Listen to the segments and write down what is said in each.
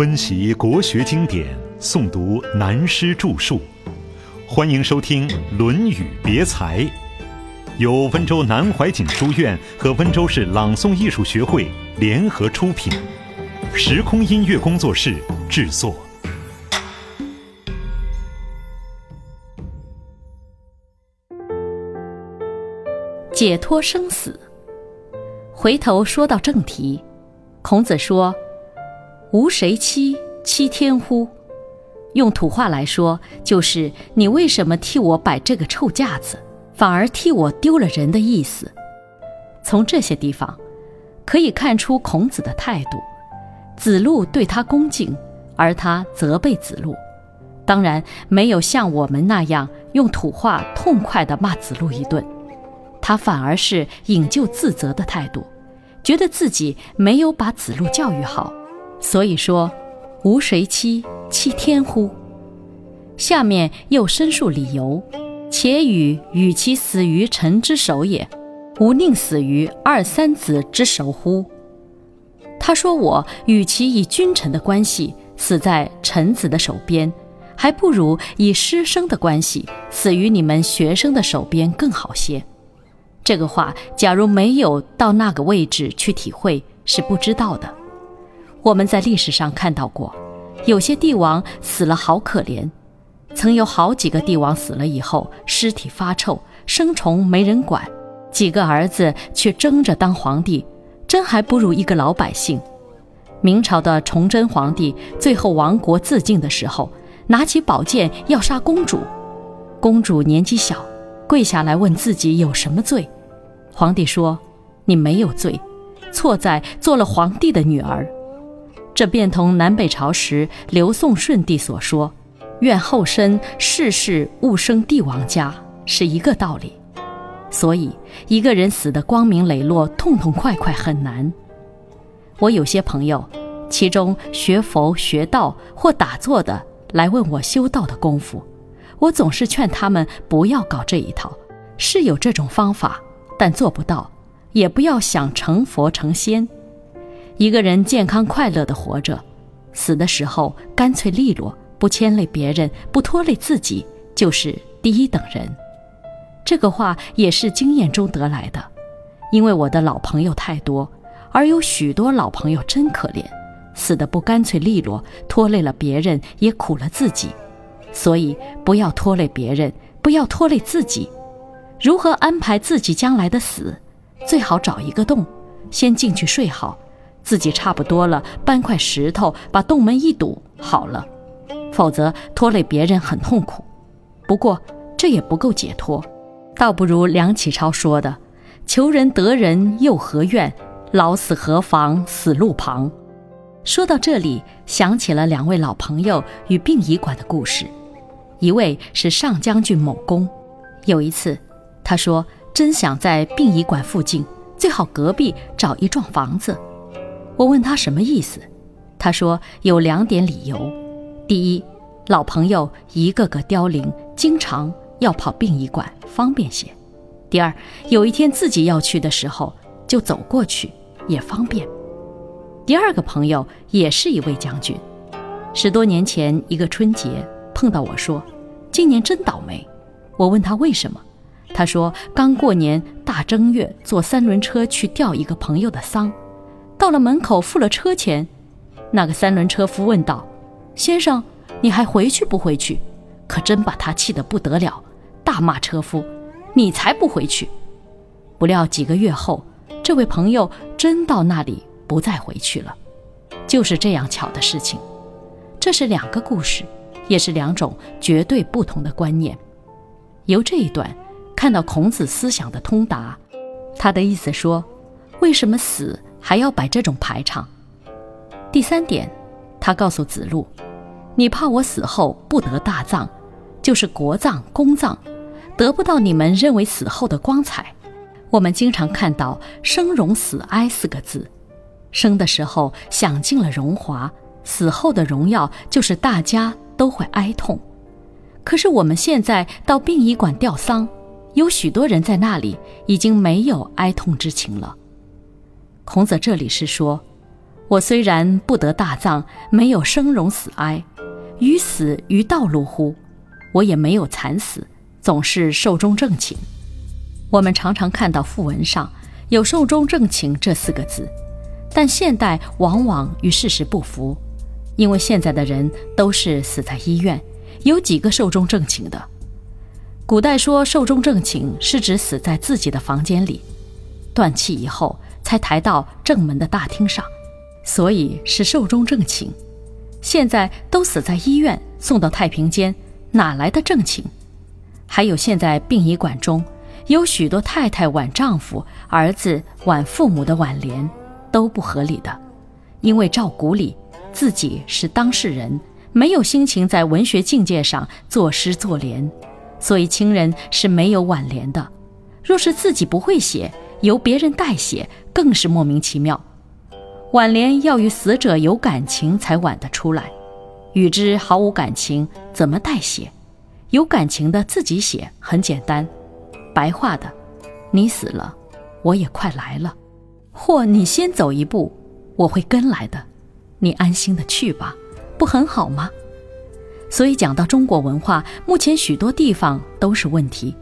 温习国学经典，诵读南师著述，欢迎收听《论语别裁》，由温州南怀瑾书院和温州市朗诵艺术学会联合出品，时空音乐工作室制作。解脱生死。回头说到正题，孔子说：“无谁欺？欺天乎？”用土话来说，就是你为什么替我摆这个臭架子，反而替我丢了人的意思。从这些地方可以看出孔子的态度。子路对他恭敬，而他责备子路，当然没有像我们那样用土话痛快地骂子路一顿。他反而是引咎自责的态度，觉得自己没有把子路教育好，所以说：“吾谁欺？欺天乎？”下面又申述理由：“且与与其死于臣之手也，吾宁死于二三子之手乎？”他说：“我与其以君臣的关系死在臣子的手边，还不如以师生的关系死于你们学生的手边更好些。”这个话，假如没有到那个位置去体会，是不知道的。我们在历史上看到过，有些帝王死了好可怜，曾有好几个帝王死了以后，尸体发臭，生虫没人管，几个儿子却争着当皇帝，真还不如一个老百姓。明朝的崇祯皇帝最后亡国自尽的时候，拿起宝剑要杀公主，公主年纪小，跪下来问自己有什么罪。皇帝说：“你没有罪，错在做了皇帝的女儿。”这便同南北朝时刘宋顺帝所说：“愿后生世世勿生帝王家”是一个道理。所以，一个人死得光明磊落、痛痛快快很难。我有些朋友，其中学佛学道或打坐的来问我修道的功夫，我总是劝他们不要搞这一套，是有这种方法。但做不到，也不要想成佛成仙。一个人健康快乐的活着，死的时候干脆利落，不牵累别人，不拖累自己，就是第一等人。这个话也是经验中得来的，因为我的老朋友太多，而有许多老朋友真可怜，死的不干脆利落，拖累了别人，也苦了自己。所以不要拖累别人，不要拖累自己。如何安排自己将来的死？最好找一个洞，先进去睡好，自己差不多了，搬块石头把洞门一堵，好了。否则拖累别人很痛苦。不过这也不够解脱，倒不如梁启超说的：“求人得人又何怨？老死何妨死路旁。”说到这里，想起了两位老朋友与殡仪馆的故事。一位是上将军某公，有一次。他说：“真想在殡仪馆附近，最好隔壁找一幢房子。”我问他什么意思，他说有两点理由：第一，老朋友一个个凋零，经常要跑殡仪馆，方便些；第二，有一天自己要去的时候，就走过去也方便。第二个朋友也是一位将军，十多年前一个春节碰到我说：“今年真倒霉。”我问他为什么。他说：“刚过年大正月，坐三轮车去吊一个朋友的丧，到了门口付了车钱，那个三轮车夫问道：‘先生，你还回去不回去？’可真把他气得不得了，大骂车夫：‘你才不回去！’不料几个月后，这位朋友真到那里不再回去了。就是这样巧的事情。这是两个故事，也是两种绝对不同的观念。由这一段。”看到孔子思想的通达，他的意思说，为什么死还要摆这种排场？第三点，他告诉子路，你怕我死后不得大葬，就是国葬、公葬，得不到你们认为死后的光彩。我们经常看到“生荣死哀”四个字，生的时候享尽了荣华，死后的荣耀就是大家都会哀痛。可是我们现在到殡仪馆吊丧。有许多人在那里已经没有哀痛之情了。孔子这里是说，我虽然不得大葬，没有生荣死哀，于死于道路乎？我也没有惨死，总是寿终正寝。我们常常看到讣文上有“寿终正寝”这四个字，但现代往往与事实不符，因为现在的人都是死在医院，有几个寿终正寝的？古代说寿终正寝是指死在自己的房间里，断气以后才抬到正门的大厅上。所以是寿终正寝，现在都死在医院，送到太平间，哪来的正寝？还有现在殡仪馆中有许多太太挽丈夫、儿子挽父母的挽联，都不合理的，因为照古礼，自己是当事人，没有心情在文学境界上作诗作联，所以亲人是没有挽联的。若是自己不会写，由别人代写，更是莫名其妙。挽联要与死者有感情才挽得出来，与之毫无感情，怎么代写？有感情的自己写很简单，白话的，你死了，我也快来了，或你先走一步，我会跟来的，你安心的去吧，不很好吗？所以讲到中国文化，目前许多地方都是问题，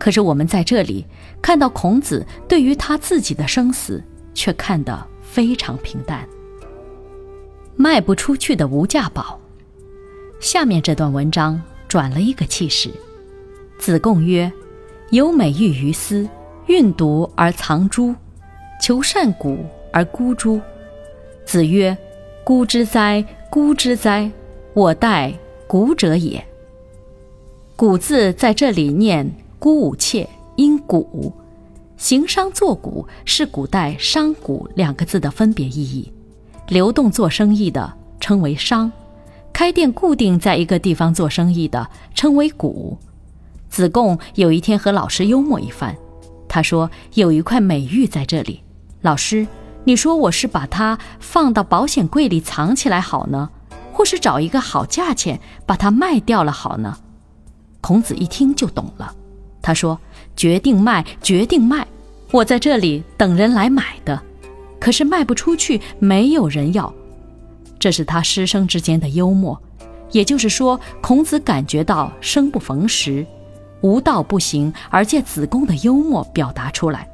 可是我们在这里看到孔子对于他自己的生死，却看得。非常平淡，卖不出去的无价宝。下面这段文章转了一个气势。子贡曰：“有美玉于斯，运毒而藏诸，求善古而孤诸。”子曰：“孤之哉，孤之哉！我待古者也。”“古”字在这里念“孤武妾”，因“古”。行商做贾是古代“商贾”两个字的分别意义，流动做生意的称为商，开店固定在一个地方做生意的称为贾。子贡有一天和老师幽默一番，他说：“有一块美玉在这里，老师，你说我是把它放到保险柜里藏起来好呢，或是找一个好价钱把它卖掉了好呢？”孔子一听就懂了。他说：“决定卖，决定卖！我在这里等人来买的，可是卖不出去，没有人要。”这是他师生之间的幽默，也就是说，孔子感觉到生不逢时，无道不行，而借子贡的幽默表达出来。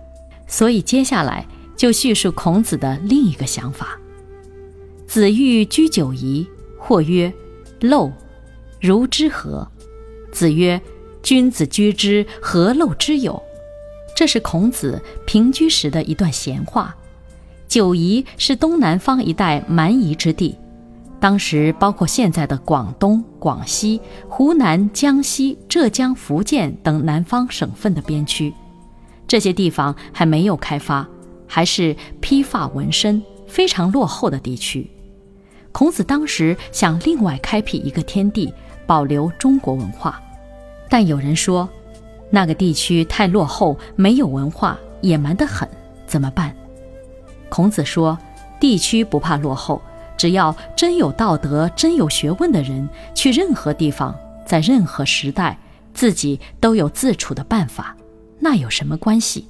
所以接下来就叙述孔子的另一个想法：子欲居九夷，或曰：“陋，如之何？”子曰。君子居之，何陋之有？这是孔子平居时的一段闲话。九夷是东南方一带蛮夷之地，当时包括现在的广东、广西、湖南、江西、浙江、福建等南方省份的边区。这些地方还没有开发，还是披发纹身非常落后的地区。孔子当时想另外开辟一个天地，保留中国文化。但有人说，那个地区太落后，没有文化，野蛮得很，怎么办？孔子说：“地区不怕落后，只要真有道德、真有学问的人，去任何地方，在任何时代，自己都有自处的办法，那有什么关系？”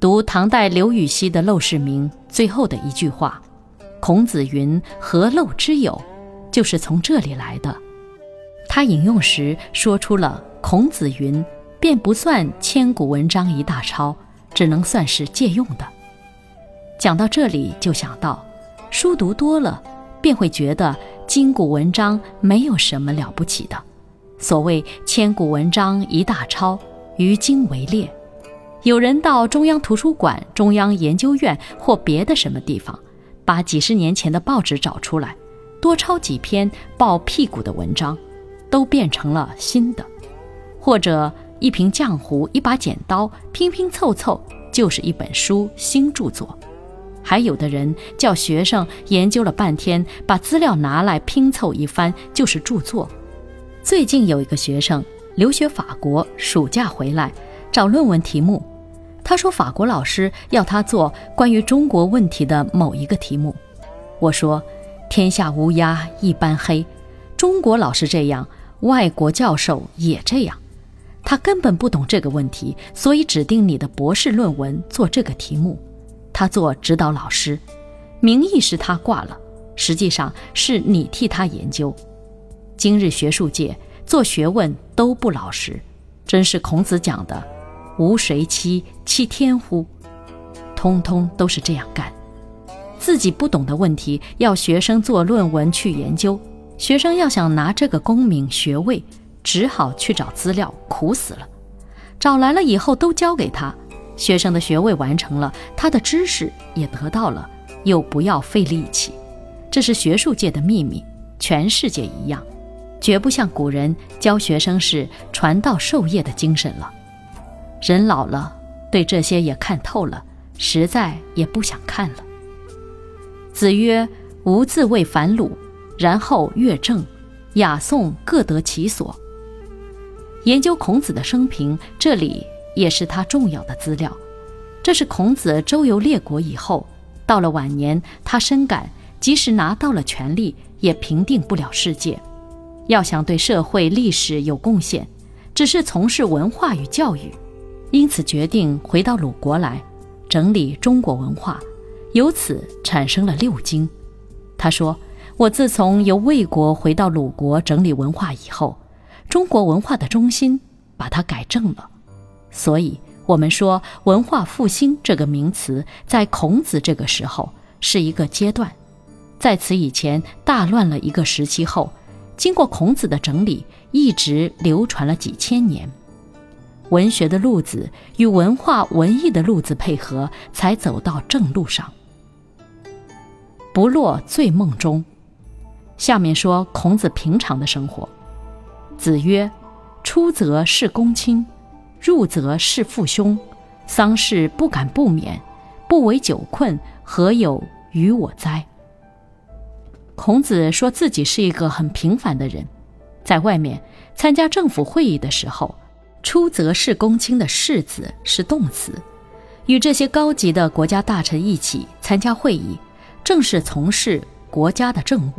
读唐代刘禹锡的《陋室铭》最后的一句话：“孔子云：‘何陋之有？’”就是从这里来的。他引用时说出了“孔子云”，便不算千古文章一大抄，只能算是借用的。讲到这里，就想到，书读多了，便会觉得今古文章没有什么了不起的。所谓千古文章一大抄，于今为烈。有人到中央图书馆、中央研究院或别的什么地方，把几十年前的报纸找出来，多抄几篇爆屁股的文章。都变成了新的，或者一瓶浆糊、一把剪刀，拼拼凑凑就是一本书新著作。还有的人叫学生研究了半天，把资料拿来拼凑一番就是著作。最近有一个学生留学法国，暑假回来找论文题目，他说法国老师要他做关于中国问题的某一个题目。我说：天下乌鸦一般黑，中国老师这样。外国教授也这样，他根本不懂这个问题，所以指定你的博士论文做这个题目，他做指导老师，名义是他挂了，实际上是你替他研究。今日学术界做学问都不老实，真是孔子讲的“无谁欺，欺天乎”，通通都是这样干。自己不懂的问题，要学生做论文去研究。学生要想拿这个功名学位，只好去找资料，苦死了。找来了以后都交给他，学生的学位完成了，他的知识也得到了，又不要费力气。这是学术界的秘密，全世界一样，绝不像古人教学生是传道授业的精神了。人老了，对这些也看透了，实在也不想看了。子曰：“吾自谓反鲁，然后乐正，雅颂各得其所。”研究孔子的生平，这里也是他重要的资料。这是孔子周游列国以后，到了晚年，他深感即使拿到了权力，也平定不了世界。要想对社会历史有贡献，只是从事文化与教育，因此决定回到鲁国来，整理中国文化。由此产生了六经。他说：“我自从由魏国回到鲁国整理文化以后，中国文化的中心把它改正了。所以，我们说文化复兴这个名词，在孔子这个时候是一个阶段，在此以前大乱了一个时期后，经过孔子的整理，一直流传了几千年。文学的路子与文化文艺的路子配合，才走到正路上。”不落醉梦中。下面说孔子平常的生活。子曰：“出则事公卿，入则事父兄，丧事不敢不免，不为久困，何有于我哉？”孔子说自己是一个很平凡的人，在外面参加政府会议的时候，“出则事公卿”的“事”字是动词，与这些高级的国家大臣一起参加会议。正是从事国家的政务，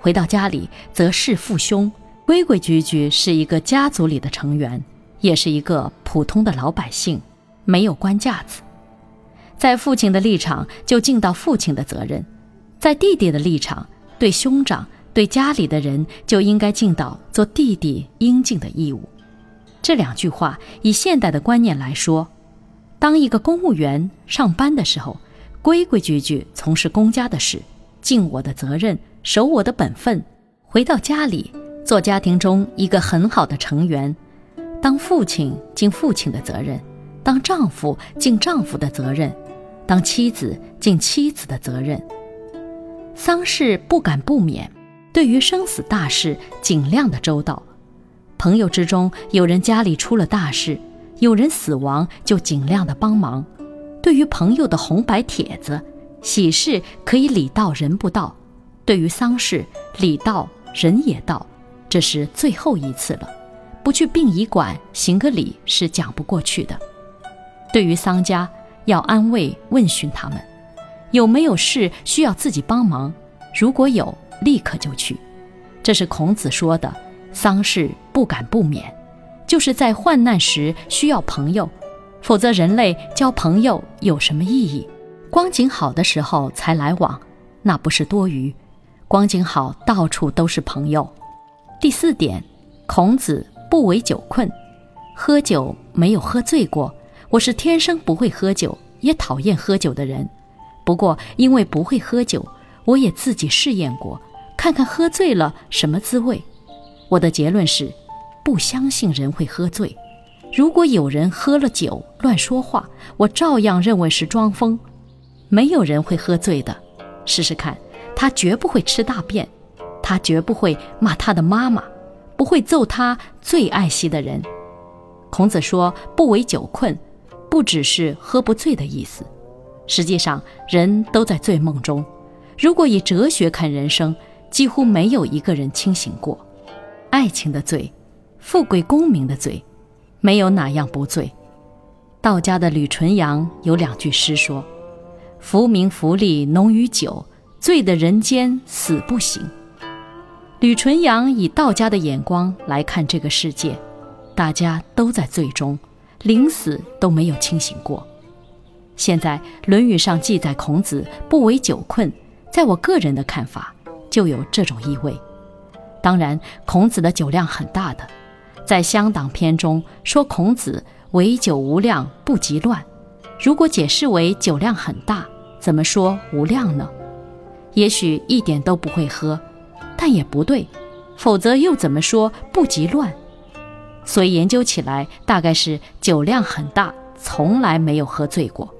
回到家里则是父兄，规规矩矩是一个家族里的成员，也是一个普通的老百姓，没有官架子。在父亲的立场就尽到父亲的责任，在弟弟的立场对兄长对家里的人就应该尽到做弟弟应尽的义务。这两句话以现代的观念来说，当一个公务员上班的时候。规规矩矩从事公家的事，尽我的责任，守我的本分，回到家里做家庭中一个很好的成员，当父亲尽父亲的责任，当丈夫尽丈夫的责任，当妻子尽妻子的责任。丧事不敢不免，对于生死大事尽量的周到。朋友之中有人家里出了大事，有人死亡，就尽量的帮忙。对于朋友的红白帖子，喜事可以礼到人不到；对于丧事，礼到人也到，这是最后一次了。不去殡仪馆行个礼是讲不过去的。对于丧家，要安慰问询他们，有没有事需要自己帮忙，如果有，立刻就去。这是孔子说的“丧事不敢不免”，就是在患难时需要朋友。否则，人类交朋友有什么意义？光景好的时候才来往，那不是多余。光景好，到处都是朋友。第四点，孔子不为酒困，喝酒没有喝醉过。我是天生不会喝酒，也讨厌喝酒的人。不过，因为不会喝酒，我也自己试验过，看看喝醉了什么滋味。我的结论是，不相信人会喝醉。如果有人喝了酒乱说话，我照样认为是装疯。没有人会喝醉的，试试看，他绝不会吃大便，他绝不会骂他的妈妈，不会揍他最爱惜的人。孔子说“不为酒困”，不只是喝不醉的意思。实际上，人都在醉梦中。如果以哲学看人生，几乎没有一个人清醒过。爱情的醉，富贵功名的醉。没有哪样不醉。道家的吕纯阳有两句诗说：“浮名浮利浓于酒，醉得人间死不醒。”吕纯阳以道家的眼光来看这个世界，大家都在醉中，临死都没有清醒过。现在《论语》上记载孔子不为酒困，在我个人的看法，就有这种意味。当然，孔子的酒量很大的，在《乡党篇》中说孔子唯酒无量，不及乱。如果解释为酒量很大，怎么说无量呢？也许一点都不会喝，但也不对，否则又怎么说不及乱？所以研究起来，大概是酒量很大，从来没有喝醉过。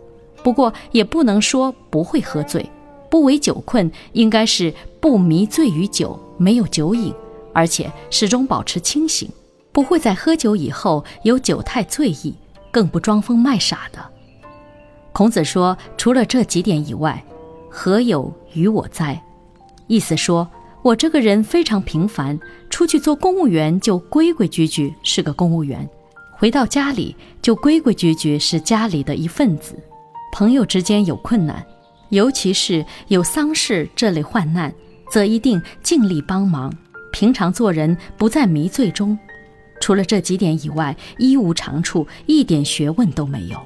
不过也不能说不会喝醉，不为酒困，应该是不迷醉于酒，没有酒瘾，而且始终保持清醒，不会在喝酒以后有酒态醉意，更不装疯卖傻的。孔子说：“除了这几点以外，何有于我哉？”意思说我这个人非常平凡，出去做公务员就规规矩矩是个公务员，回到家里就规规矩矩是家里的一份子。朋友之间有困难，尤其是有丧事这类患难，则一定尽力帮忙。平常做人不在迷醉中，除了这几点以外，一无长处，一点学问都没有。